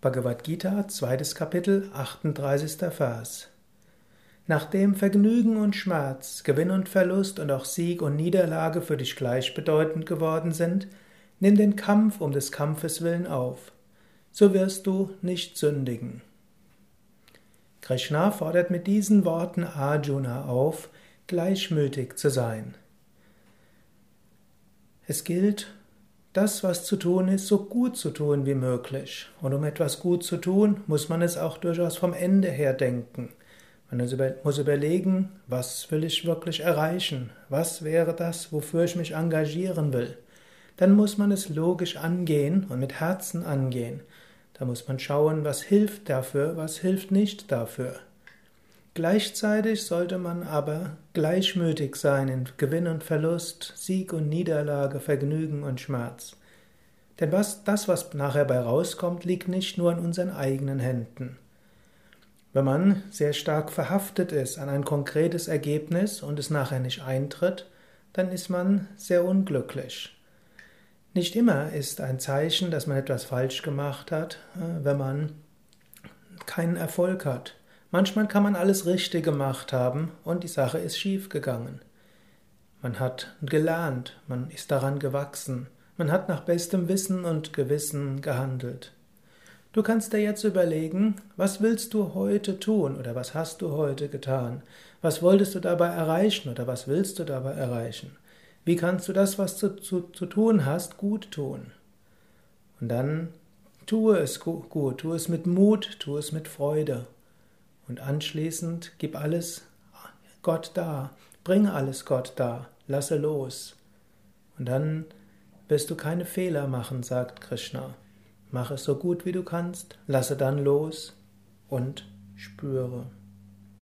Bhagavad Gita, zweites Kapitel, 38. Vers. Nachdem Vergnügen und Schmerz, Gewinn und Verlust und auch Sieg und Niederlage für dich gleichbedeutend geworden sind, nimm den Kampf um des Kampfes willen auf. So wirst du nicht sündigen. Krishna fordert mit diesen Worten Arjuna auf, gleichmütig zu sein. Es gilt, das, was zu tun ist, so gut zu tun wie möglich. Und um etwas gut zu tun, muss man es auch durchaus vom Ende her denken. Man muss überlegen, was will ich wirklich erreichen? Was wäre das, wofür ich mich engagieren will? Dann muss man es logisch angehen und mit Herzen angehen. Da muss man schauen, was hilft dafür, was hilft nicht dafür. Gleichzeitig sollte man aber gleichmütig sein in Gewinn und Verlust, Sieg und Niederlage, Vergnügen und Schmerz. Denn was, das, was nachher bei rauskommt, liegt nicht nur in unseren eigenen Händen. Wenn man sehr stark verhaftet ist an ein konkretes Ergebnis und es nachher nicht eintritt, dann ist man sehr unglücklich. Nicht immer ist ein Zeichen, dass man etwas falsch gemacht hat, äh, wenn man keinen Erfolg hat. Manchmal kann man alles richtig gemacht haben und die Sache ist schief gegangen. Man hat gelernt, man ist daran gewachsen, man hat nach bestem Wissen und Gewissen gehandelt. Du kannst dir jetzt überlegen, was willst du heute tun oder was hast du heute getan? Was wolltest du dabei erreichen oder was willst du dabei erreichen? Wie kannst du das, was du zu, zu tun hast, gut tun? Und dann tue es gut, tue es mit Mut, tue es mit Freude. Und anschließend gib alles Gott da, bring alles Gott da, lasse los. Und dann wirst du keine Fehler machen, sagt Krishna. Mach es so gut wie du kannst, lasse dann los und spüre.